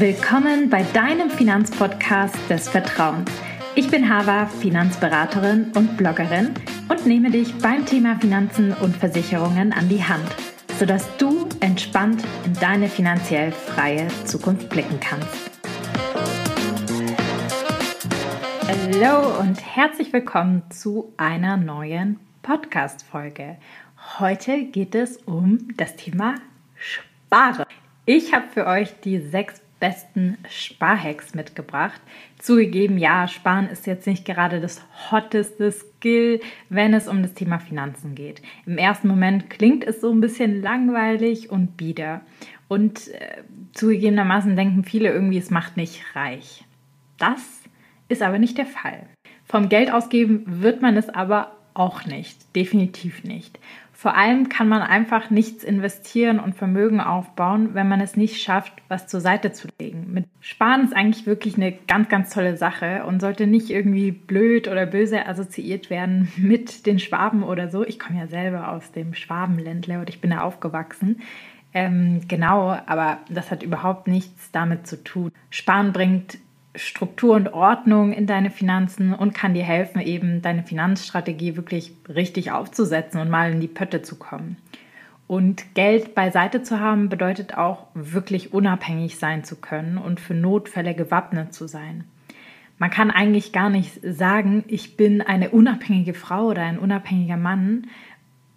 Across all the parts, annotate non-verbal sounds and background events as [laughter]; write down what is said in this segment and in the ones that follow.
Willkommen bei deinem Finanzpodcast des Vertrauens. Ich bin Hava, Finanzberaterin und Bloggerin und nehme dich beim Thema Finanzen und Versicherungen an die Hand, sodass du entspannt in deine finanziell freie Zukunft blicken kannst. Hallo und herzlich willkommen zu einer neuen Podcast-Folge. Heute geht es um das Thema Sparen. Ich habe für euch die sechs besten Sparhacks mitgebracht. Zugegeben, ja, Sparen ist jetzt nicht gerade das hotteste Skill, wenn es um das Thema Finanzen geht. Im ersten Moment klingt es so ein bisschen langweilig und bieder. Und äh, zugegebenermaßen denken viele irgendwie, es macht nicht reich. Das ist aber nicht der Fall. Vom Geld ausgeben wird man es aber auch nicht, definitiv nicht. Vor allem kann man einfach nichts investieren und Vermögen aufbauen, wenn man es nicht schafft, was zur Seite zu legen. Mit Sparen ist eigentlich wirklich eine ganz, ganz tolle Sache und sollte nicht irgendwie blöd oder böse assoziiert werden [laughs] mit den Schwaben oder so. Ich komme ja selber aus dem Schwabenländler und ich bin da aufgewachsen. Ähm, genau, aber das hat überhaupt nichts damit zu tun. Sparen bringt Struktur und Ordnung in deine Finanzen und kann dir helfen, eben deine Finanzstrategie wirklich richtig aufzusetzen und mal in die Pötte zu kommen. Und Geld beiseite zu haben bedeutet auch wirklich unabhängig sein zu können und für Notfälle gewappnet zu sein. Man kann eigentlich gar nicht sagen, ich bin eine unabhängige Frau oder ein unabhängiger Mann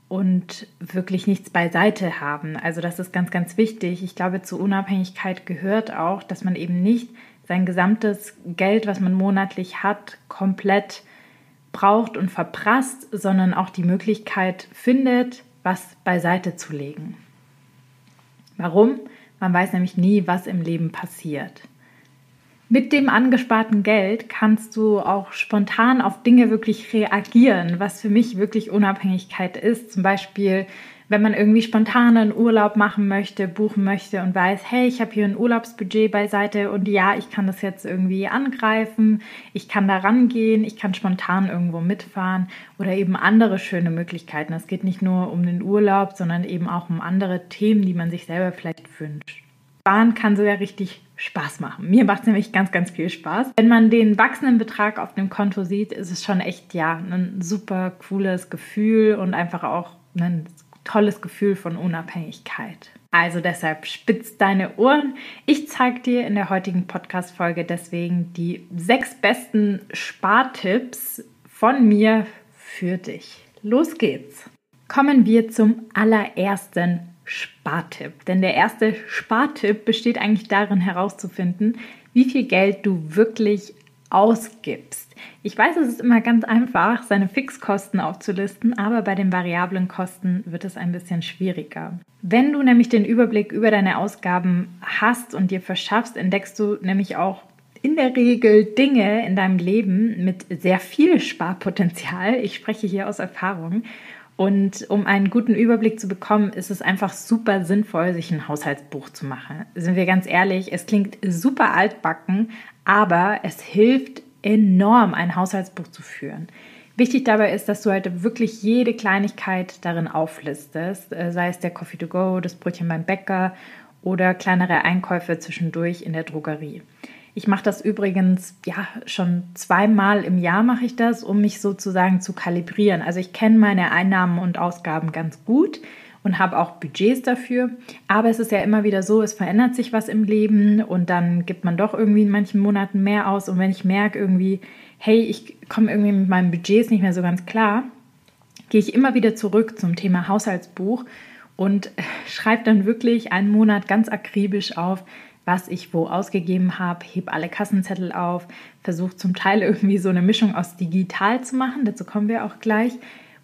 und wirklich nichts beiseite haben. Also das ist ganz, ganz wichtig. Ich glaube, zur Unabhängigkeit gehört auch, dass man eben nicht sein gesamtes Geld, was man monatlich hat, komplett braucht und verprasst, sondern auch die Möglichkeit findet, was beiseite zu legen. Warum? Man weiß nämlich nie, was im Leben passiert. Mit dem angesparten Geld kannst du auch spontan auf Dinge wirklich reagieren, was für mich wirklich Unabhängigkeit ist. Zum Beispiel wenn man irgendwie spontan einen Urlaub machen möchte, buchen möchte und weiß, hey, ich habe hier ein Urlaubsbudget beiseite und ja, ich kann das jetzt irgendwie angreifen, ich kann da rangehen, ich kann spontan irgendwo mitfahren oder eben andere schöne Möglichkeiten. Es geht nicht nur um den Urlaub, sondern eben auch um andere Themen, die man sich selber vielleicht wünscht. Sparen kann sogar richtig Spaß machen. Mir macht es nämlich ganz, ganz viel Spaß. Wenn man den wachsenden Betrag auf dem Konto sieht, ist es schon echt, ja, ein super cooles Gefühl und einfach auch ein tolles Gefühl von Unabhängigkeit. Also deshalb spitz deine Ohren. Ich zeige dir in der heutigen Podcast-Folge deswegen die sechs besten Spartipps von mir für dich. Los geht's. Kommen wir zum allerersten Spartipp. Denn der erste Spartipp besteht eigentlich darin herauszufinden, wie viel Geld du wirklich ausgibst. Ich weiß, es ist immer ganz einfach, seine Fixkosten aufzulisten, aber bei den variablen Kosten wird es ein bisschen schwieriger. Wenn du nämlich den Überblick über deine Ausgaben hast und dir verschaffst, entdeckst du nämlich auch in der Regel Dinge in deinem Leben mit sehr viel Sparpotenzial. Ich spreche hier aus Erfahrung. Und um einen guten Überblick zu bekommen, ist es einfach super sinnvoll, sich ein Haushaltsbuch zu machen. Sind wir ganz ehrlich, es klingt super altbacken, aber es hilft enorm, ein Haushaltsbuch zu führen. Wichtig dabei ist, dass du halt wirklich jede Kleinigkeit darin auflistest, äh, sei es der Coffee to go, das Brötchen beim Bäcker oder kleinere Einkäufe zwischendurch in der Drogerie. Ich mache das übrigens ja schon zweimal im Jahr mache ich das, um mich sozusagen zu kalibrieren. Also ich kenne meine Einnahmen und Ausgaben ganz gut und habe auch Budgets dafür. Aber es ist ja immer wieder so, es verändert sich was im Leben und dann gibt man doch irgendwie in manchen Monaten mehr aus. Und wenn ich merke irgendwie, hey, ich komme irgendwie mit meinen Budgets nicht mehr so ganz klar, gehe ich immer wieder zurück zum Thema Haushaltsbuch und schreibe dann wirklich einen Monat ganz akribisch auf, was ich wo ausgegeben habe, heb alle Kassenzettel auf, versuche zum Teil irgendwie so eine Mischung aus digital zu machen, dazu kommen wir auch gleich,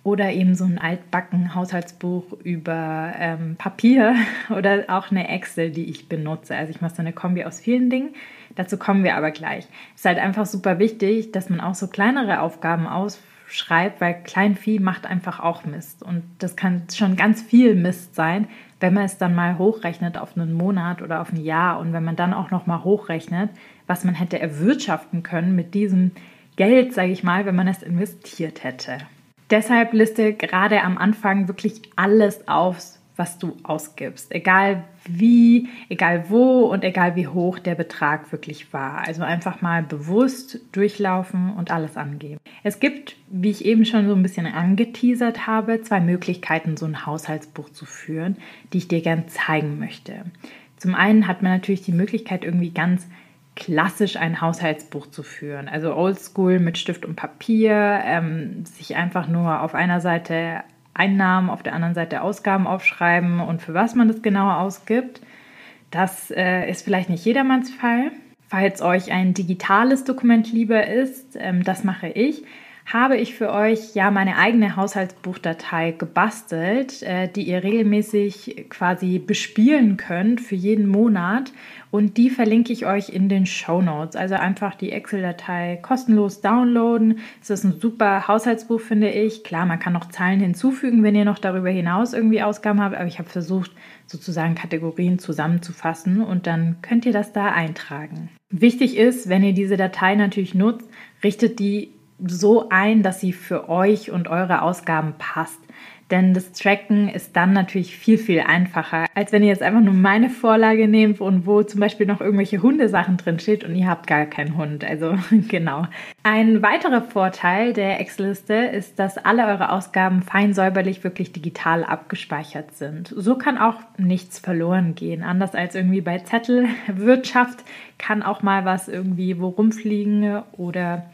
oder eben so ein altbacken Haushaltsbuch über ähm, Papier [laughs] oder auch eine Excel, die ich benutze. Also ich mache so eine Kombi aus vielen Dingen. Dazu kommen wir aber gleich. Es ist halt einfach super wichtig, dass man auch so kleinere Aufgaben ausschreibt, weil Kleinvieh macht einfach auch Mist. Und das kann schon ganz viel Mist sein, wenn man es dann mal hochrechnet auf einen Monat oder auf ein Jahr und wenn man dann auch noch mal hochrechnet, was man hätte erwirtschaften können mit diesem Geld, sage ich mal, wenn man es investiert hätte. Deshalb liste gerade am Anfang wirklich alles auf, was du ausgibst. Egal wie, egal wo und egal wie hoch der Betrag wirklich war. Also einfach mal bewusst durchlaufen und alles angeben. Es gibt, wie ich eben schon so ein bisschen angeteasert habe, zwei Möglichkeiten, so ein Haushaltsbuch zu führen, die ich dir gern zeigen möchte. Zum einen hat man natürlich die Möglichkeit, irgendwie ganz klassisch ein Haushaltsbuch zu führen. Also oldschool mit Stift und Papier, ähm, sich einfach nur auf einer Seite Einnahmen, auf der anderen Seite Ausgaben aufschreiben und für was man das genau ausgibt. Das äh, ist vielleicht nicht jedermanns Fall. Falls euch ein digitales Dokument lieber ist, ähm, das mache ich, habe ich für euch ja meine eigene Haushaltsbuchdatei gebastelt, äh, die ihr regelmäßig quasi bespielen könnt für jeden Monat. Und die verlinke ich euch in den Show Notes. Also einfach die Excel-Datei kostenlos downloaden. Es ist ein super Haushaltsbuch, finde ich. Klar, man kann noch Zahlen hinzufügen, wenn ihr noch darüber hinaus irgendwie Ausgaben habt. Aber ich habe versucht, sozusagen Kategorien zusammenzufassen und dann könnt ihr das da eintragen. Wichtig ist, wenn ihr diese Datei natürlich nutzt, richtet die so ein, dass sie für euch und eure Ausgaben passt. Denn das Tracken ist dann natürlich viel, viel einfacher, als wenn ihr jetzt einfach nur meine Vorlage nehmt und wo zum Beispiel noch irgendwelche Hundesachen drin steht und ihr habt gar keinen Hund. Also [laughs] genau. Ein weiterer Vorteil der Excel-Liste ist, dass alle eure Ausgaben fein säuberlich wirklich digital abgespeichert sind. So kann auch nichts verloren gehen. Anders als irgendwie bei Zettelwirtschaft kann auch mal was irgendwie wo rumfliegen oder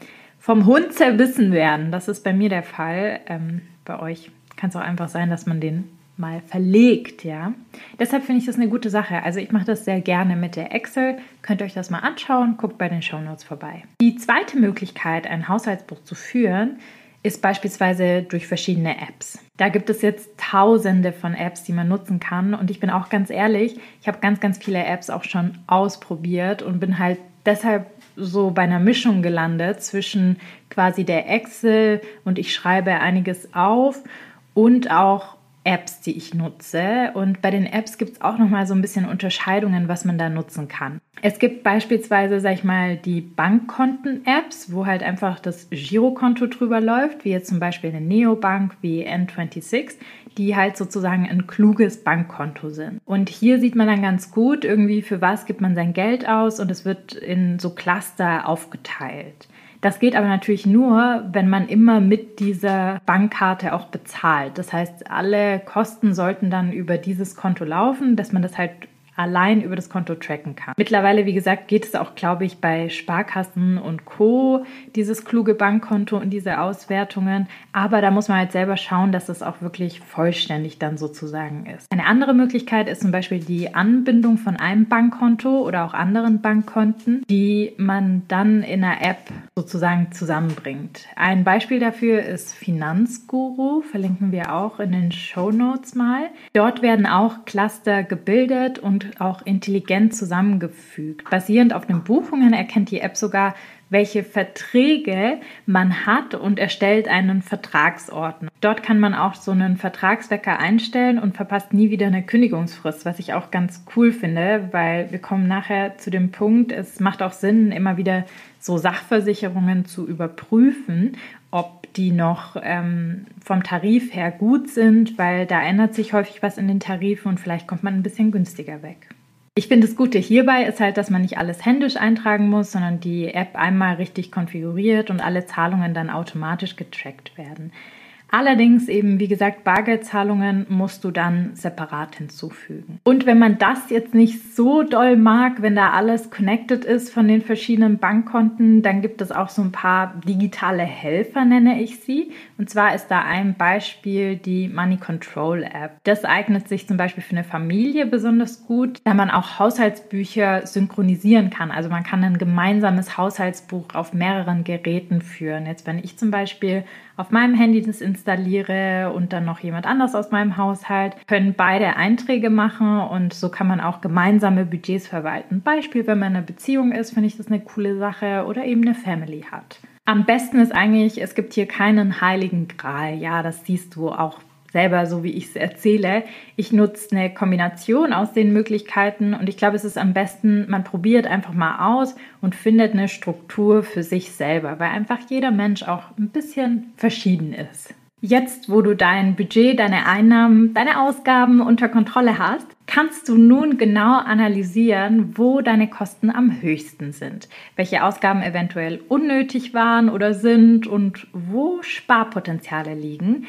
vom Hund zerbissen werden. Das ist bei mir der Fall. Ähm, bei euch kann es auch einfach sein, dass man den mal verlegt, ja. Deshalb finde ich das eine gute Sache. Also ich mache das sehr gerne mit der Excel. Könnt ihr euch das mal anschauen, guckt bei den Show Notes vorbei. Die zweite Möglichkeit, ein Haushaltsbuch zu führen, ist beispielsweise durch verschiedene Apps. Da gibt es jetzt tausende von Apps, die man nutzen kann. Und ich bin auch ganz ehrlich, ich habe ganz, ganz viele Apps auch schon ausprobiert und bin halt deshalb so bei einer Mischung gelandet zwischen quasi der Excel und ich schreibe einiges auf und auch Apps, die ich nutze. Und bei den Apps gibt es auch nochmal so ein bisschen Unterscheidungen, was man da nutzen kann. Es gibt beispielsweise, sag ich mal, die Bankkonten-Apps, wo halt einfach das Girokonto drüber läuft, wie jetzt zum Beispiel eine Neobank wie N26, die halt sozusagen ein kluges Bankkonto sind. Und hier sieht man dann ganz gut irgendwie, für was gibt man sein Geld aus und es wird in so Cluster aufgeteilt. Das geht aber natürlich nur, wenn man immer mit dieser Bankkarte auch bezahlt. Das heißt, alle Kosten sollten dann über dieses Konto laufen, dass man das halt allein über das Konto tracken kann. Mittlerweile, wie gesagt, geht es auch, glaube ich, bei Sparkassen und Co. dieses kluge Bankkonto und diese Auswertungen. Aber da muss man halt selber schauen, dass es auch wirklich vollständig dann sozusagen ist. Eine andere Möglichkeit ist zum Beispiel die Anbindung von einem Bankkonto oder auch anderen Bankkonten, die man dann in einer App sozusagen zusammenbringt. Ein Beispiel dafür ist Finanzguru, verlinken wir auch in den Show Notes mal. Dort werden auch Cluster gebildet auch intelligent zusammengefügt. Basierend auf den Buchungen erkennt die App sogar, welche Verträge man hat und erstellt einen Vertragsordner. Dort kann man auch so einen Vertragswecker einstellen und verpasst nie wieder eine Kündigungsfrist, was ich auch ganz cool finde, weil wir kommen nachher zu dem Punkt, es macht auch Sinn, immer wieder so Sachversicherungen zu überprüfen, ob die noch ähm, vom Tarif her gut sind, weil da ändert sich häufig was in den Tarifen und vielleicht kommt man ein bisschen günstiger weg. Ich finde, das Gute hierbei ist halt, dass man nicht alles händisch eintragen muss, sondern die App einmal richtig konfiguriert und alle Zahlungen dann automatisch getrackt werden. Allerdings eben, wie gesagt, Bargeldzahlungen musst du dann separat hinzufügen. Und wenn man das jetzt nicht so doll mag, wenn da alles connected ist von den verschiedenen Bankkonten, dann gibt es auch so ein paar digitale Helfer, nenne ich sie. Und zwar ist da ein Beispiel die Money Control App. Das eignet sich zum Beispiel für eine Familie besonders gut, da man auch Haushaltsbücher synchronisieren kann. Also man kann ein gemeinsames Haushaltsbuch auf mehreren Geräten führen. Jetzt, wenn ich zum Beispiel auf meinem Handy das installiere und dann noch jemand anders aus meinem Haushalt, können beide Einträge machen und so kann man auch gemeinsame Budgets verwalten. Beispiel, wenn man in einer Beziehung ist, finde ich das eine coole Sache oder eben eine Family hat. Am besten ist eigentlich, es gibt hier keinen heiligen Gral. Ja, das siehst du auch selber, so wie ich es erzähle. Ich nutze eine Kombination aus den Möglichkeiten und ich glaube, es ist am besten, man probiert einfach mal aus und findet eine Struktur für sich selber, weil einfach jeder Mensch auch ein bisschen verschieden ist. Jetzt, wo du dein Budget, deine Einnahmen, deine Ausgaben unter Kontrolle hast, kannst du nun genau analysieren, wo deine Kosten am höchsten sind, welche Ausgaben eventuell unnötig waren oder sind und wo Sparpotenziale liegen.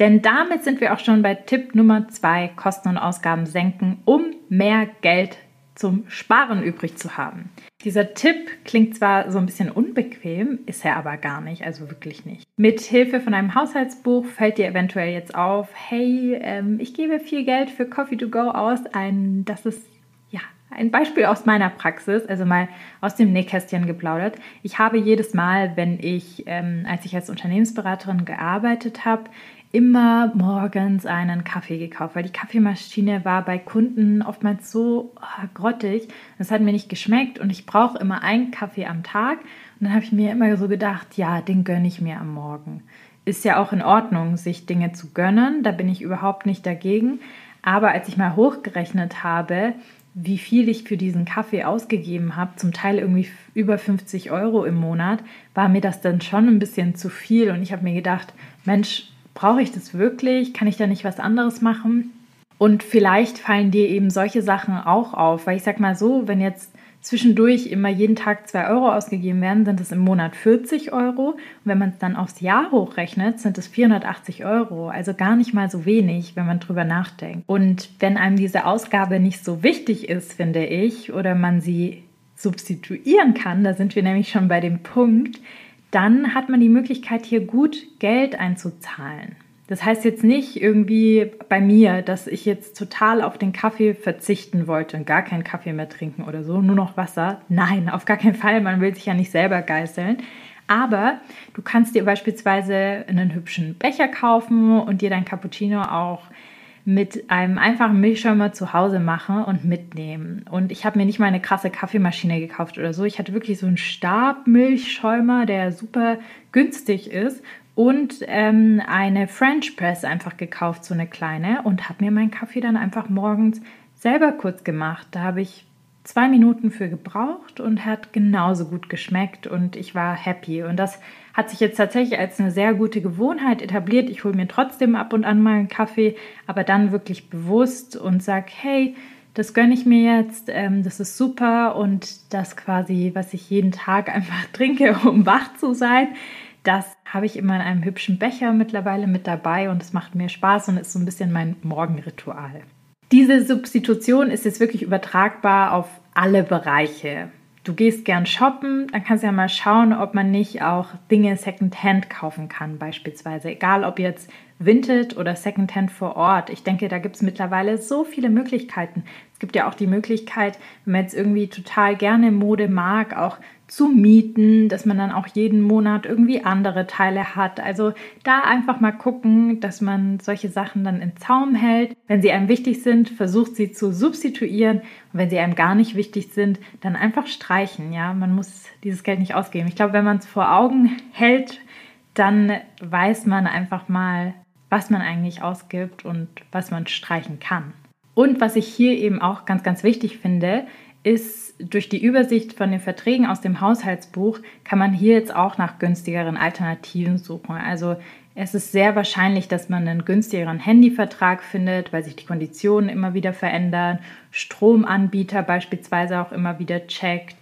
Denn damit sind wir auch schon bei Tipp Nummer zwei, Kosten und Ausgaben senken, um mehr Geld zum Sparen übrig zu haben. Dieser Tipp klingt zwar so ein bisschen unbequem, ist er aber gar nicht, also wirklich nicht. Mit Hilfe von einem Haushaltsbuch fällt dir eventuell jetzt auf, hey, ähm, ich gebe viel Geld für Coffee to Go aus. Ein, das ist ja ein Beispiel aus meiner Praxis, also mal aus dem Nähkästchen geplaudert. Ich habe jedes Mal, wenn ich, ähm, als ich als Unternehmensberaterin gearbeitet habe, immer morgens einen Kaffee gekauft, weil die Kaffeemaschine war bei Kunden oftmals so oh, grottig. Das hat mir nicht geschmeckt und ich brauche immer einen Kaffee am Tag. Und dann habe ich mir immer so gedacht, ja, den gönne ich mir am Morgen. Ist ja auch in Ordnung, sich Dinge zu gönnen. Da bin ich überhaupt nicht dagegen. Aber als ich mal hochgerechnet habe, wie viel ich für diesen Kaffee ausgegeben habe, zum Teil irgendwie über 50 Euro im Monat, war mir das dann schon ein bisschen zu viel. Und ich habe mir gedacht, Mensch, brauche ich das wirklich? Kann ich da nicht was anderes machen? Und vielleicht fallen dir eben solche Sachen auch auf, weil ich sag mal so, wenn jetzt zwischendurch immer jeden Tag 2 Euro ausgegeben werden, sind es im Monat 40 Euro. Und wenn man es dann aufs Jahr hochrechnet, sind es 480 Euro. Also gar nicht mal so wenig, wenn man drüber nachdenkt. Und wenn einem diese Ausgabe nicht so wichtig ist, finde ich, oder man sie substituieren kann, da sind wir nämlich schon bei dem Punkt, dann hat man die Möglichkeit, hier gut Geld einzuzahlen. Das heißt jetzt nicht irgendwie bei mir, dass ich jetzt total auf den Kaffee verzichten wollte und gar keinen Kaffee mehr trinken oder so, nur noch Wasser. Nein, auf gar keinen Fall. Man will sich ja nicht selber geißeln. Aber du kannst dir beispielsweise einen hübschen Becher kaufen und dir dein Cappuccino auch mit einem einfachen Milchschäumer zu Hause mache und mitnehmen. Und ich habe mir nicht mal eine krasse Kaffeemaschine gekauft oder so. Ich hatte wirklich so einen Stabmilchschäumer, der super günstig ist und ähm, eine French Press einfach gekauft, so eine kleine und habe mir meinen Kaffee dann einfach morgens selber kurz gemacht. Da habe ich zwei Minuten für gebraucht und hat genauso gut geschmeckt und ich war happy. Und das hat sich jetzt tatsächlich als eine sehr gute Gewohnheit etabliert. Ich hole mir trotzdem ab und an mal einen Kaffee, aber dann wirklich bewusst und sage, hey, das gönne ich mir jetzt, ähm, das ist super und das quasi, was ich jeden Tag [laughs] einfach trinke, um wach zu sein, das habe ich immer in einem hübschen Becher mittlerweile mit dabei und es macht mir Spaß und ist so ein bisschen mein Morgenritual. Diese Substitution ist jetzt wirklich übertragbar auf alle Bereiche. Du gehst gern shoppen, dann kannst du ja mal schauen, ob man nicht auch Dinge Secondhand kaufen kann, beispielsweise. Egal ob jetzt Vinted oder Secondhand vor Ort. Ich denke, da gibt es mittlerweile so viele Möglichkeiten. Es gibt ja auch die Möglichkeit, wenn man jetzt irgendwie total gerne Mode mag, auch zu mieten, dass man dann auch jeden Monat irgendwie andere Teile hat. Also da einfach mal gucken, dass man solche Sachen dann in Zaum hält. Wenn sie einem wichtig sind, versucht sie zu substituieren. Und wenn sie einem gar nicht wichtig sind, dann einfach streichen. Ja, man muss dieses Geld nicht ausgeben. Ich glaube, wenn man es vor Augen hält, dann weiß man einfach mal, was man eigentlich ausgibt und was man streichen kann. Und was ich hier eben auch ganz, ganz wichtig finde, ist durch die Übersicht von den Verträgen aus dem Haushaltsbuch kann man hier jetzt auch nach günstigeren Alternativen suchen. Also es ist sehr wahrscheinlich, dass man einen günstigeren Handyvertrag findet, weil sich die Konditionen immer wieder verändern, Stromanbieter beispielsweise auch immer wieder checkt.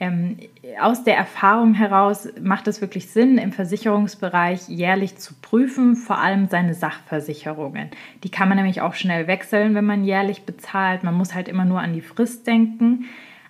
Ähm, aus der Erfahrung heraus macht es wirklich Sinn, im Versicherungsbereich jährlich zu prüfen, vor allem seine Sachversicherungen. Die kann man nämlich auch schnell wechseln, wenn man jährlich bezahlt. Man muss halt immer nur an die Frist denken.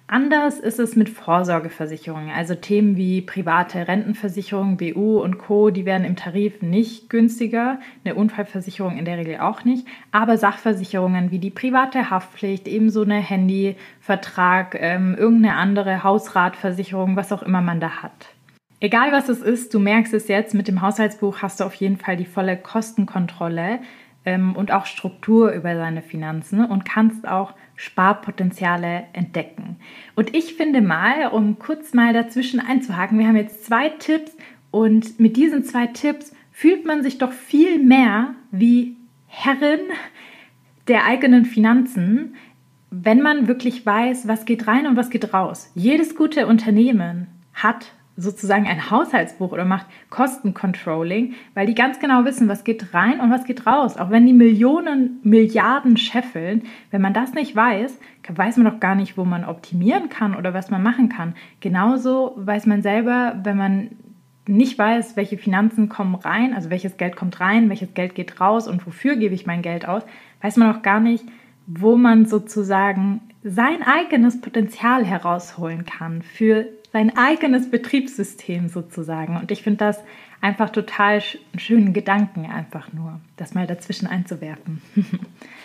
Anders ist es mit Vorsorgeversicherungen, also Themen wie private Rentenversicherung, BU und Co., die werden im Tarif nicht günstiger, eine Unfallversicherung in der Regel auch nicht, aber Sachversicherungen wie die private Haftpflicht, ebenso eine Handyvertrag, ähm, irgendeine andere Hausratversicherung, was auch immer man da hat. Egal was es ist, du merkst es jetzt, mit dem Haushaltsbuch hast du auf jeden Fall die volle Kostenkontrolle ähm, und auch Struktur über seine Finanzen und kannst auch Sparpotenziale entdecken. Und ich finde mal, um kurz mal dazwischen einzuhaken, wir haben jetzt zwei Tipps und mit diesen zwei Tipps fühlt man sich doch viel mehr wie Herrin der eigenen Finanzen, wenn man wirklich weiß, was geht rein und was geht raus. Jedes gute Unternehmen hat sozusagen ein Haushaltsbuch oder macht Kostencontrolling, weil die ganz genau wissen, was geht rein und was geht raus. Auch wenn die Millionen, Milliarden scheffeln, wenn man das nicht weiß, weiß man doch gar nicht, wo man optimieren kann oder was man machen kann. Genauso weiß man selber, wenn man nicht weiß, welche Finanzen kommen rein, also welches Geld kommt rein, welches Geld geht raus und wofür gebe ich mein Geld aus, weiß man auch gar nicht, wo man sozusagen sein eigenes Potenzial herausholen kann für sein eigenes Betriebssystem sozusagen. Und ich finde das einfach total einen schönen Gedanken, einfach nur, das mal dazwischen einzuwerfen. [laughs]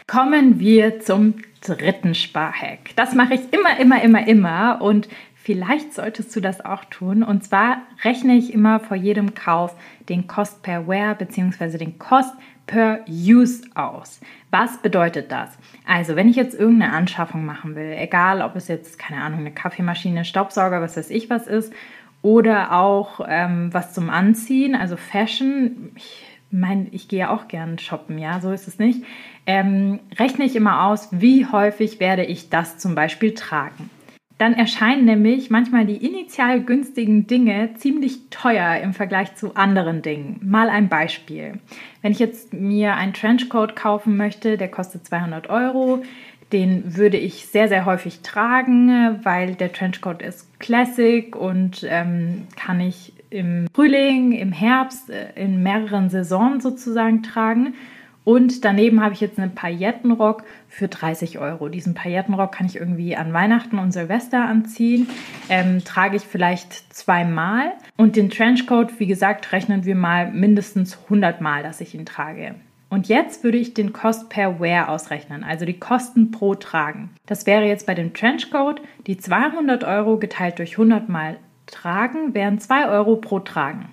Kommen wir zum dritten Sparhack. Das mache ich immer, immer, immer, immer und vielleicht solltest du das auch tun. Und zwar rechne ich immer vor jedem Kauf den Cost per Wear bzw. den Cost per Use aus. Was bedeutet das? Also, wenn ich jetzt irgendeine Anschaffung machen will, egal ob es jetzt, keine Ahnung, eine Kaffeemaschine, Staubsauger, was weiß ich was ist, oder auch ähm, was zum Anziehen, also Fashion, ich meine, ich gehe ja auch gern shoppen, ja, so ist es nicht, ähm, rechne ich immer aus, wie häufig werde ich das zum Beispiel tragen dann erscheinen nämlich manchmal die initial günstigen Dinge ziemlich teuer im Vergleich zu anderen Dingen. Mal ein Beispiel. Wenn ich jetzt mir einen Trenchcoat kaufen möchte, der kostet 200 Euro, den würde ich sehr, sehr häufig tragen, weil der Trenchcoat ist Classic und ähm, kann ich im Frühling, im Herbst, äh, in mehreren Saisonen sozusagen tragen. Und daneben habe ich jetzt einen Paillettenrock für 30 Euro. Diesen Paillettenrock kann ich irgendwie an Weihnachten und Silvester anziehen. Ähm, trage ich vielleicht zweimal. Und den Trenchcoat, wie gesagt, rechnen wir mal mindestens 100 Mal, dass ich ihn trage. Und jetzt würde ich den Cost per Wear ausrechnen, also die Kosten pro Tragen. Das wäre jetzt bei dem Trenchcoat die 200 Euro geteilt durch 100 Mal Tragen, wären 2 Euro pro Tragen.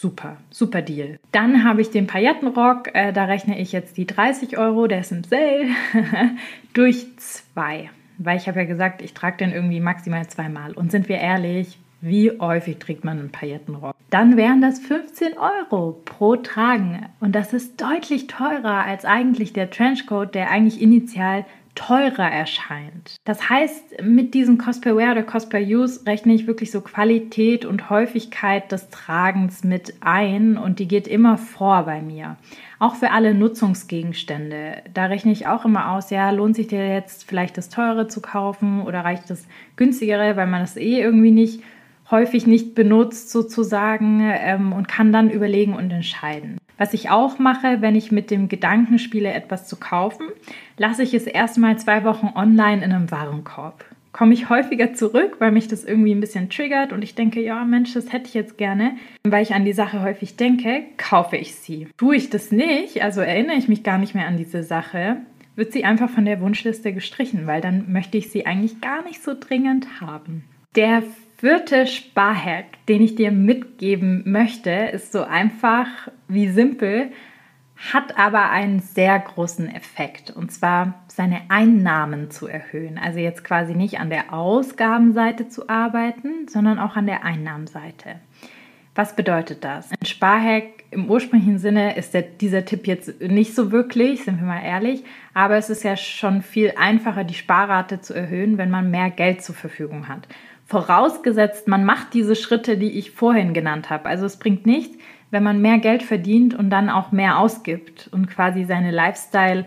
Super, super Deal. Dann habe ich den Paillettenrock, äh, da rechne ich jetzt die 30 Euro, der ist im Sale, [laughs] durch zwei. Weil ich habe ja gesagt, ich trage den irgendwie maximal zweimal. Und sind wir ehrlich, wie häufig trägt man einen Paillettenrock? Dann wären das 15 Euro pro Tragen. Und das ist deutlich teurer als eigentlich der Trenchcoat, der eigentlich initial teurer erscheint. Das heißt, mit diesem Cost per Wear oder Cost per Use rechne ich wirklich so Qualität und Häufigkeit des Tragens mit ein und die geht immer vor bei mir. Auch für alle Nutzungsgegenstände. Da rechne ich auch immer aus, ja, lohnt sich dir jetzt vielleicht das teure zu kaufen oder reicht das günstigere, weil man das eh irgendwie nicht häufig nicht benutzt sozusagen ähm, und kann dann überlegen und entscheiden. Was ich auch mache, wenn ich mit dem Gedanken spiele, etwas zu kaufen, lasse ich es erstmal zwei Wochen online in einem Warenkorb. Komme ich häufiger zurück, weil mich das irgendwie ein bisschen triggert und ich denke, ja Mensch, das hätte ich jetzt gerne. Weil ich an die Sache häufig denke, kaufe ich sie. Tue ich das nicht, also erinnere ich mich gar nicht mehr an diese Sache, wird sie einfach von der Wunschliste gestrichen, weil dann möchte ich sie eigentlich gar nicht so dringend haben. Der vierte Sparhack, den ich dir mitgeben möchte, ist so einfach wie simpel, hat aber einen sehr großen Effekt und zwar seine Einnahmen zu erhöhen. Also jetzt quasi nicht an der Ausgabenseite zu arbeiten, sondern auch an der Einnahmenseite. Was bedeutet das? Ein Sparhack im ursprünglichen Sinne ist der, dieser Tipp jetzt nicht so wirklich, sind wir mal ehrlich, aber es ist ja schon viel einfacher, die Sparrate zu erhöhen, wenn man mehr Geld zur Verfügung hat. Vorausgesetzt, man macht diese Schritte, die ich vorhin genannt habe. Also es bringt nichts, wenn man mehr Geld verdient und dann auch mehr ausgibt und quasi seine Lifestyle,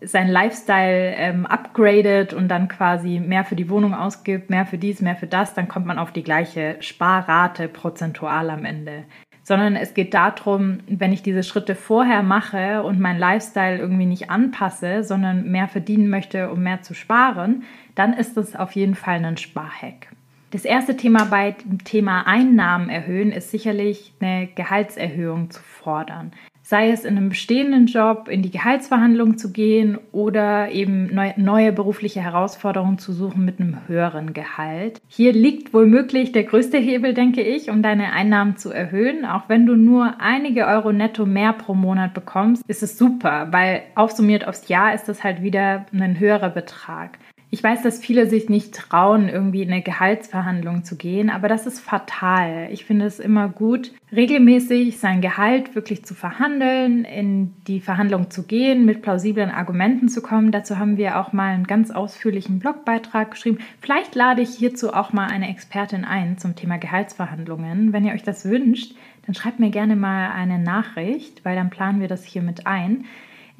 sein Lifestyle ähm, upgradet und dann quasi mehr für die Wohnung ausgibt, mehr für dies, mehr für das, dann kommt man auf die gleiche Sparrate prozentual am Ende. Sondern es geht darum, wenn ich diese Schritte vorher mache und mein Lifestyle irgendwie nicht anpasse, sondern mehr verdienen möchte, um mehr zu sparen, dann ist das auf jeden Fall ein Sparhack. Das erste Thema bei dem Thema Einnahmen erhöhen ist sicherlich eine Gehaltserhöhung zu fordern. Sei es in einem bestehenden Job in die Gehaltsverhandlung zu gehen oder eben neue berufliche Herausforderungen zu suchen mit einem höheren Gehalt. Hier liegt womöglich der größte Hebel, denke ich, um deine Einnahmen zu erhöhen. Auch wenn du nur einige Euro netto mehr pro Monat bekommst, ist es super, weil aufsummiert aufs Jahr ist das halt wieder ein höherer Betrag. Ich weiß, dass viele sich nicht trauen, irgendwie in eine Gehaltsverhandlung zu gehen, aber das ist fatal. Ich finde es immer gut, regelmäßig sein Gehalt wirklich zu verhandeln, in die Verhandlung zu gehen, mit plausiblen Argumenten zu kommen. Dazu haben wir auch mal einen ganz ausführlichen Blogbeitrag geschrieben. Vielleicht lade ich hierzu auch mal eine Expertin ein zum Thema Gehaltsverhandlungen. Wenn ihr euch das wünscht, dann schreibt mir gerne mal eine Nachricht, weil dann planen wir das hier mit ein.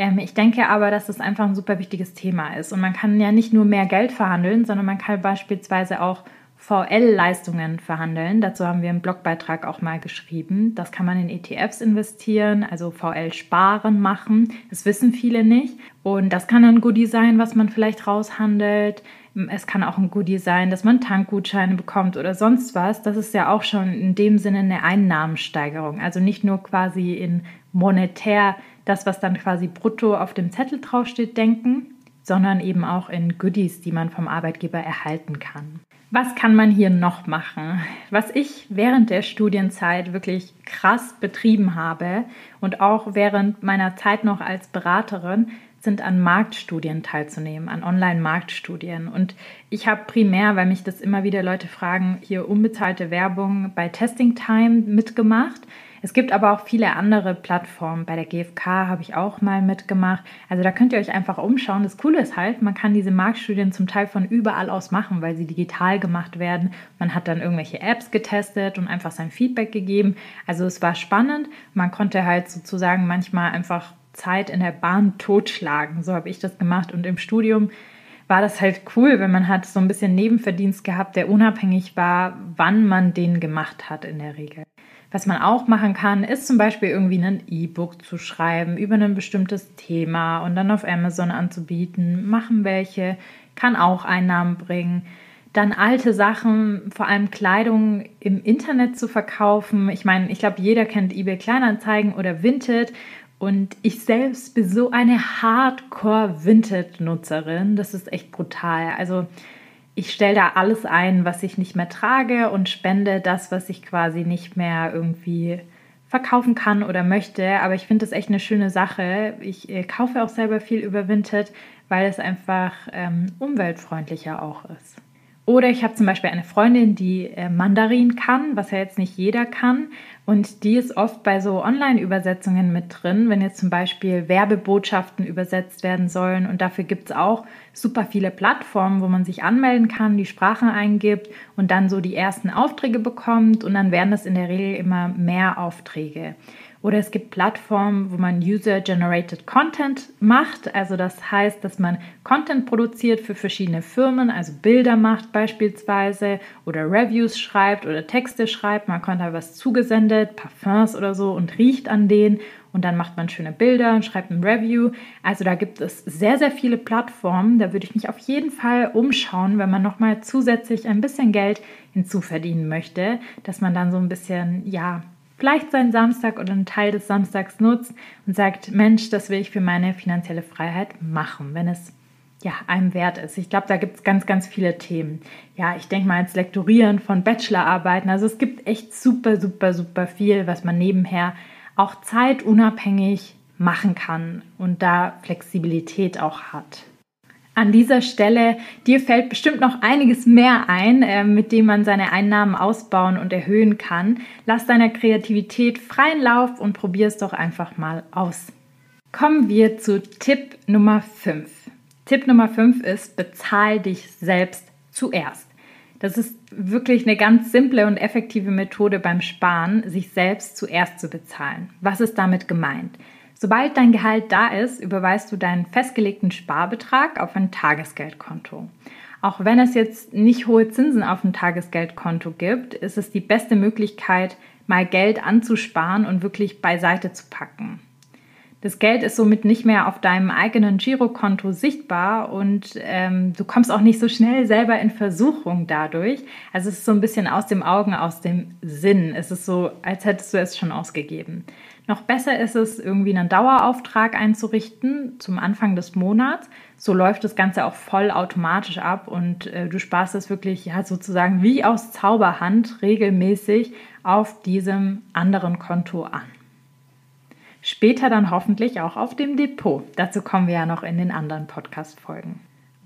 Ähm, ich denke aber, dass es einfach ein super wichtiges Thema ist. Und man kann ja nicht nur mehr Geld verhandeln, sondern man kann beispielsweise auch VL-Leistungen verhandeln. Dazu haben wir einen Blogbeitrag auch mal geschrieben. Das kann man in ETFs investieren, also VL-Sparen machen. Das wissen viele nicht. Und das kann ein Goodie sein, was man vielleicht raushandelt. Es kann auch ein Goodie sein, dass man Tankgutscheine bekommt oder sonst was. Das ist ja auch schon in dem Sinne eine Einnahmensteigerung. Also nicht nur quasi in monetär das, was dann quasi brutto auf dem Zettel draufsteht, denken, sondern eben auch in Goodies, die man vom Arbeitgeber erhalten kann. Was kann man hier noch machen? Was ich während der Studienzeit wirklich krass betrieben habe und auch während meiner Zeit noch als Beraterin, sind an Marktstudien teilzunehmen, an Online-Marktstudien. Und ich habe primär, weil mich das immer wieder Leute fragen, hier unbezahlte Werbung bei Testing Time mitgemacht. Es gibt aber auch viele andere Plattformen. Bei der GfK habe ich auch mal mitgemacht. Also da könnt ihr euch einfach umschauen. Das Coole ist halt, man kann diese Marktstudien zum Teil von überall aus machen, weil sie digital gemacht werden. Man hat dann irgendwelche Apps getestet und einfach sein Feedback gegeben. Also es war spannend. Man konnte halt sozusagen manchmal einfach Zeit in der Bahn totschlagen. So habe ich das gemacht. Und im Studium war das halt cool, wenn man hat so ein bisschen Nebenverdienst gehabt, der unabhängig war, wann man den gemacht hat in der Regel. Was man auch machen kann, ist zum Beispiel irgendwie ein E-Book zu schreiben über ein bestimmtes Thema und dann auf Amazon anzubieten. Machen welche, kann auch Einnahmen bringen. Dann alte Sachen, vor allem Kleidung im Internet zu verkaufen. Ich meine, ich glaube, jeder kennt eBay Kleinanzeigen oder Vinted. Und ich selbst bin so eine Hardcore-Vinted-Nutzerin. Das ist echt brutal. Also ich stelle da alles ein, was ich nicht mehr trage und spende das, was ich quasi nicht mehr irgendwie verkaufen kann oder möchte. Aber ich finde das echt eine schöne Sache. Ich äh, kaufe auch selber viel über Vinted, weil es einfach ähm, umweltfreundlicher auch ist. Oder ich habe zum Beispiel eine Freundin, die äh, Mandarin kann, was ja jetzt nicht jeder kann. Und die ist oft bei so Online-Übersetzungen mit drin, wenn jetzt zum Beispiel Werbebotschaften übersetzt werden sollen. Und dafür gibt es auch super viele Plattformen, wo man sich anmelden kann, die Sprache eingibt und dann so die ersten Aufträge bekommt. Und dann werden das in der Regel immer mehr Aufträge. Oder es gibt Plattformen, wo man User-Generated Content macht. Also das heißt, dass man Content produziert für verschiedene Firmen, also Bilder macht beispielsweise oder Reviews schreibt oder Texte schreibt. Man kommt da was zugesendet, Parfums oder so und riecht an denen. Und dann macht man schöne Bilder und schreibt ein Review. Also da gibt es sehr, sehr viele Plattformen. Da würde ich mich auf jeden Fall umschauen, wenn man nochmal zusätzlich ein bisschen Geld hinzuverdienen möchte, dass man dann so ein bisschen, ja, vielleicht seinen Samstag oder einen Teil des Samstags nutzt und sagt, Mensch, das will ich für meine finanzielle Freiheit machen, wenn es ja, einem wert ist. Ich glaube, da gibt es ganz, ganz viele Themen. Ja, ich denke mal als Lektorieren von Bachelorarbeiten. Also es gibt echt super, super, super viel, was man nebenher auch zeitunabhängig machen kann und da Flexibilität auch hat an dieser Stelle, dir fällt bestimmt noch einiges mehr ein, äh, mit dem man seine Einnahmen ausbauen und erhöhen kann. Lass deiner Kreativität freien Lauf und probier es doch einfach mal aus. Kommen wir zu Tipp Nummer 5. Tipp Nummer 5 ist, bezahl dich selbst zuerst. Das ist wirklich eine ganz simple und effektive Methode beim Sparen, sich selbst zuerst zu bezahlen. Was ist damit gemeint? Sobald dein Gehalt da ist, überweist du deinen festgelegten Sparbetrag auf ein Tagesgeldkonto. Auch wenn es jetzt nicht hohe Zinsen auf dem Tagesgeldkonto gibt, ist es die beste Möglichkeit, mal Geld anzusparen und wirklich beiseite zu packen. Das Geld ist somit nicht mehr auf deinem eigenen Girokonto sichtbar und ähm, du kommst auch nicht so schnell selber in Versuchung dadurch. Also es ist so ein bisschen aus dem Augen, aus dem Sinn. Es ist so, als hättest du es schon ausgegeben. Noch besser ist es, irgendwie einen Dauerauftrag einzurichten zum Anfang des Monats. So läuft das Ganze auch voll automatisch ab und äh, du sparst es wirklich ja, sozusagen wie aus Zauberhand regelmäßig auf diesem anderen Konto an. Später dann hoffentlich auch auf dem Depot. Dazu kommen wir ja noch in den anderen Podcast-Folgen.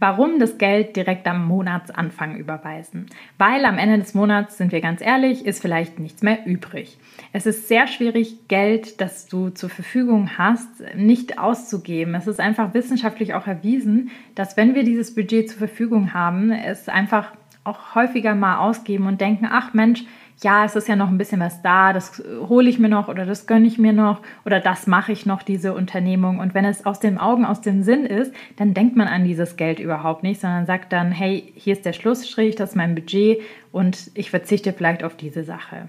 Warum das Geld direkt am Monatsanfang überweisen? Weil am Ende des Monats, sind wir ganz ehrlich, ist vielleicht nichts mehr übrig. Es ist sehr schwierig, Geld, das du zur Verfügung hast, nicht auszugeben. Es ist einfach wissenschaftlich auch erwiesen, dass wenn wir dieses Budget zur Verfügung haben, es einfach auch häufiger mal ausgeben und denken, ach Mensch, ja, es ist ja noch ein bisschen was da, das hole ich mir noch oder das gönne ich mir noch oder das mache ich noch, diese Unternehmung. Und wenn es aus den Augen, aus dem Sinn ist, dann denkt man an dieses Geld überhaupt nicht, sondern sagt dann, hey, hier ist der Schlussstrich, das ist mein Budget und ich verzichte vielleicht auf diese Sache.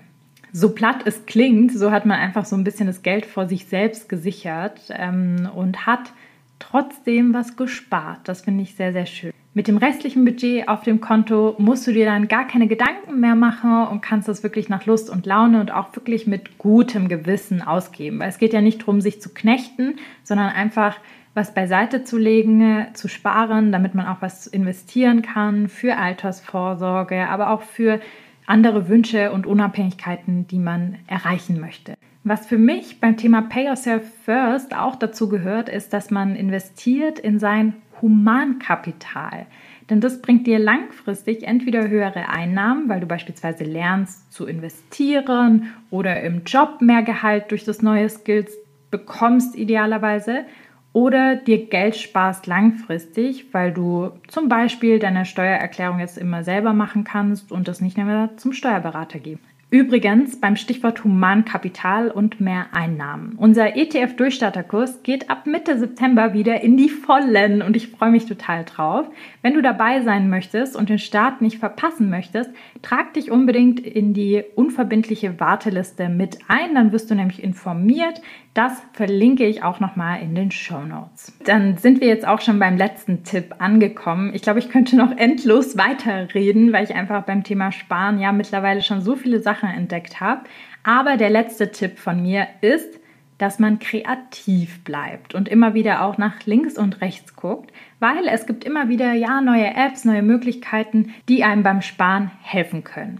So platt es klingt, so hat man einfach so ein bisschen das Geld vor sich selbst gesichert ähm, und hat trotzdem was gespart. Das finde ich sehr, sehr schön. Mit dem restlichen Budget auf dem Konto musst du dir dann gar keine Gedanken mehr machen und kannst das wirklich nach Lust und Laune und auch wirklich mit gutem Gewissen ausgeben. Weil es geht ja nicht darum, sich zu knechten, sondern einfach was beiseite zu legen, zu sparen, damit man auch was investieren kann für Altersvorsorge, aber auch für andere Wünsche und Unabhängigkeiten, die man erreichen möchte. Was für mich beim Thema Pay Yourself First auch dazu gehört, ist, dass man investiert in sein Humankapital. Denn das bringt dir langfristig entweder höhere Einnahmen, weil du beispielsweise lernst zu investieren oder im Job mehr Gehalt durch das neue Skills bekommst idealerweise oder dir Geld sparst langfristig, weil du zum Beispiel deine Steuererklärung jetzt immer selber machen kannst und das nicht mehr zum Steuerberater geben. Übrigens beim Stichwort Humankapital und mehr Einnahmen. Unser ETF-Durchstarterkurs geht ab Mitte September wieder in die Vollen und ich freue mich total drauf. Wenn du dabei sein möchtest und den Start nicht verpassen möchtest, trag dich unbedingt in die unverbindliche Warteliste mit ein. Dann wirst du nämlich informiert, das verlinke ich auch nochmal in den Show Notes. Dann sind wir jetzt auch schon beim letzten Tipp angekommen. Ich glaube, ich könnte noch endlos weiterreden, weil ich einfach beim Thema Sparen ja mittlerweile schon so viele Sachen entdeckt habe. Aber der letzte Tipp von mir ist, dass man kreativ bleibt und immer wieder auch nach links und rechts guckt, weil es gibt immer wieder ja neue Apps, neue Möglichkeiten, die einem beim Sparen helfen können.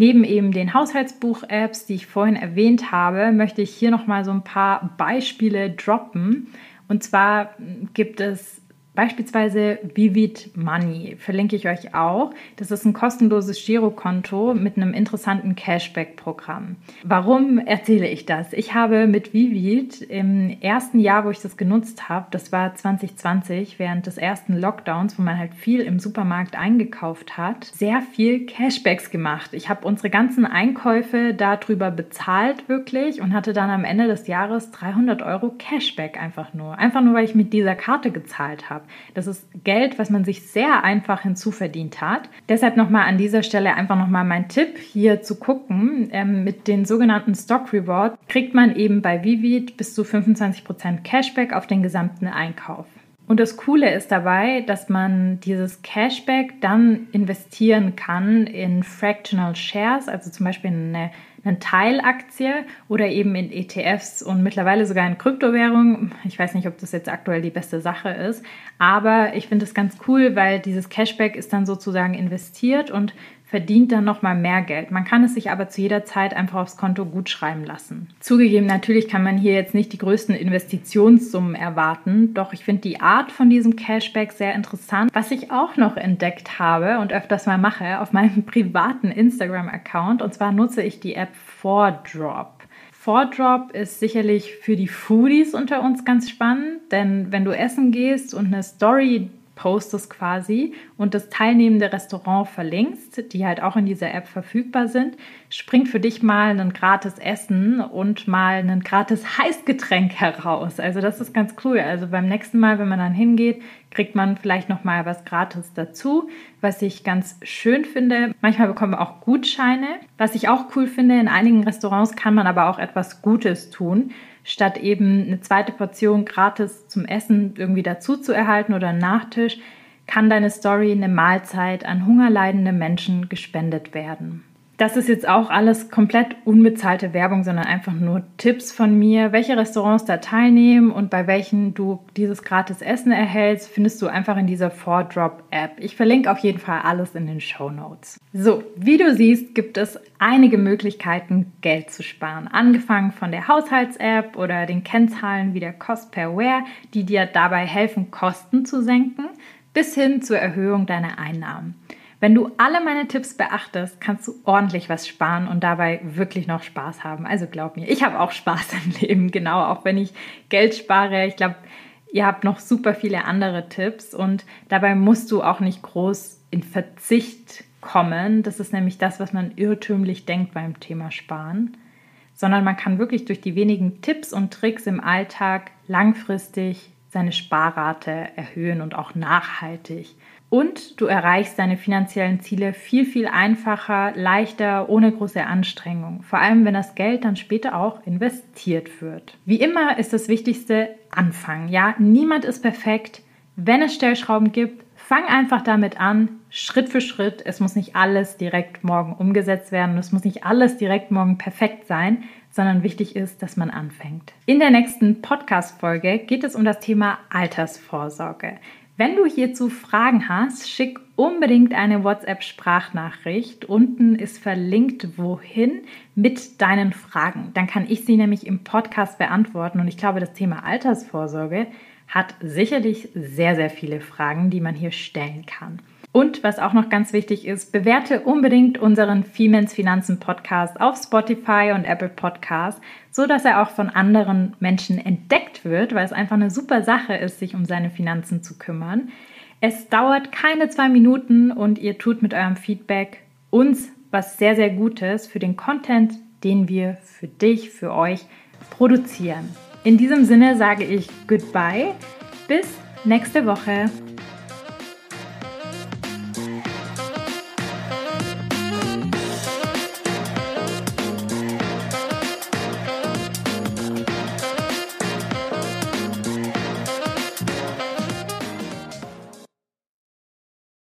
Neben eben den Haushaltsbuch-Apps, die ich vorhin erwähnt habe, möchte ich hier nochmal so ein paar Beispiele droppen. Und zwar gibt es Beispielsweise Vivid Money verlinke ich euch auch. Das ist ein kostenloses Girokonto mit einem interessanten Cashback-Programm. Warum erzähle ich das? Ich habe mit Vivid im ersten Jahr, wo ich das genutzt habe, das war 2020, während des ersten Lockdowns, wo man halt viel im Supermarkt eingekauft hat, sehr viel Cashbacks gemacht. Ich habe unsere ganzen Einkäufe darüber bezahlt wirklich und hatte dann am Ende des Jahres 300 Euro Cashback einfach nur. Einfach nur, weil ich mit dieser Karte gezahlt habe. Das ist Geld, was man sich sehr einfach hinzuverdient hat. Deshalb nochmal an dieser Stelle einfach nochmal mein Tipp, hier zu gucken. Ähm, mit den sogenannten Stock Reward kriegt man eben bei Vivid bis zu 25% Cashback auf den gesamten Einkauf. Und das Coole ist dabei, dass man dieses Cashback dann investieren kann in Fractional Shares, also zum Beispiel in eine eine Teilaktie oder eben in ETFs und mittlerweile sogar in Kryptowährungen. Ich weiß nicht, ob das jetzt aktuell die beste Sache ist, aber ich finde es ganz cool, weil dieses Cashback ist dann sozusagen investiert und verdient dann nochmal mehr Geld. Man kann es sich aber zu jeder Zeit einfach aufs Konto gut schreiben lassen. Zugegeben, natürlich kann man hier jetzt nicht die größten Investitionssummen erwarten, doch ich finde die Art von diesem Cashback sehr interessant. Was ich auch noch entdeckt habe und öfters mal mache auf meinem [laughs] privaten Instagram-Account, und zwar nutze ich die App 4Drop. 4Drop ist sicherlich für die Foodies unter uns ganz spannend, denn wenn du essen gehst und eine Story postest quasi und das teilnehmende Restaurant verlinkst, die halt auch in dieser App verfügbar sind, springt für dich mal ein gratis Essen und mal ein gratis Heißgetränk heraus. Also das ist ganz cool. Also beim nächsten Mal, wenn man dann hingeht, kriegt man vielleicht noch mal was gratis dazu, was ich ganz schön finde. Manchmal bekommen wir auch Gutscheine. Was ich auch cool finde, in einigen Restaurants kann man aber auch etwas Gutes tun statt eben eine zweite Portion gratis zum Essen irgendwie dazu zu erhalten oder einen Nachtisch, kann deine Story eine Mahlzeit an hungerleidende Menschen gespendet werden. Das ist jetzt auch alles komplett unbezahlte Werbung, sondern einfach nur Tipps von mir. Welche Restaurants da teilnehmen und bei welchen du dieses gratis Essen erhältst, findest du einfach in dieser 4Drop-App. Ich verlinke auf jeden Fall alles in den Show Notes. So, wie du siehst, gibt es einige Möglichkeiten, Geld zu sparen. Angefangen von der Haushalts-App oder den Kennzahlen wie der Cost per Wear, die dir dabei helfen, Kosten zu senken bis hin zur Erhöhung deiner Einnahmen. Wenn du alle meine Tipps beachtest, kannst du ordentlich was sparen und dabei wirklich noch Spaß haben. Also glaub mir, ich habe auch Spaß [laughs] im Leben, genau, auch wenn ich Geld spare. Ich glaube, ihr habt noch super viele andere Tipps und dabei musst du auch nicht groß in Verzicht kommen. Das ist nämlich das, was man irrtümlich denkt beim Thema Sparen. Sondern man kann wirklich durch die wenigen Tipps und Tricks im Alltag langfristig seine Sparrate erhöhen und auch nachhaltig. Und du erreichst deine finanziellen Ziele viel, viel einfacher, leichter, ohne große Anstrengung. Vor allem, wenn das Geld dann später auch investiert wird. Wie immer ist das Wichtigste anfangen. Ja, niemand ist perfekt. Wenn es Stellschrauben gibt, fang einfach damit an, Schritt für Schritt. Es muss nicht alles direkt morgen umgesetzt werden. Es muss nicht alles direkt morgen perfekt sein, sondern wichtig ist, dass man anfängt. In der nächsten Podcast-Folge geht es um das Thema Altersvorsorge. Wenn du hierzu Fragen hast, schick unbedingt eine WhatsApp-Sprachnachricht. Unten ist verlinkt, wohin mit deinen Fragen. Dann kann ich sie nämlich im Podcast beantworten. Und ich glaube, das Thema Altersvorsorge hat sicherlich sehr, sehr viele Fragen, die man hier stellen kann. Und was auch noch ganz wichtig ist, bewerte unbedingt unseren Femens Finanzen Podcast auf Spotify und Apple Podcasts, so dass er auch von anderen Menschen entdeckt wird, weil es einfach eine super Sache ist, sich um seine Finanzen zu kümmern. Es dauert keine zwei Minuten und ihr tut mit eurem Feedback uns was sehr, sehr Gutes für den Content, den wir für dich, für euch produzieren. In diesem Sinne sage ich Goodbye. Bis nächste Woche.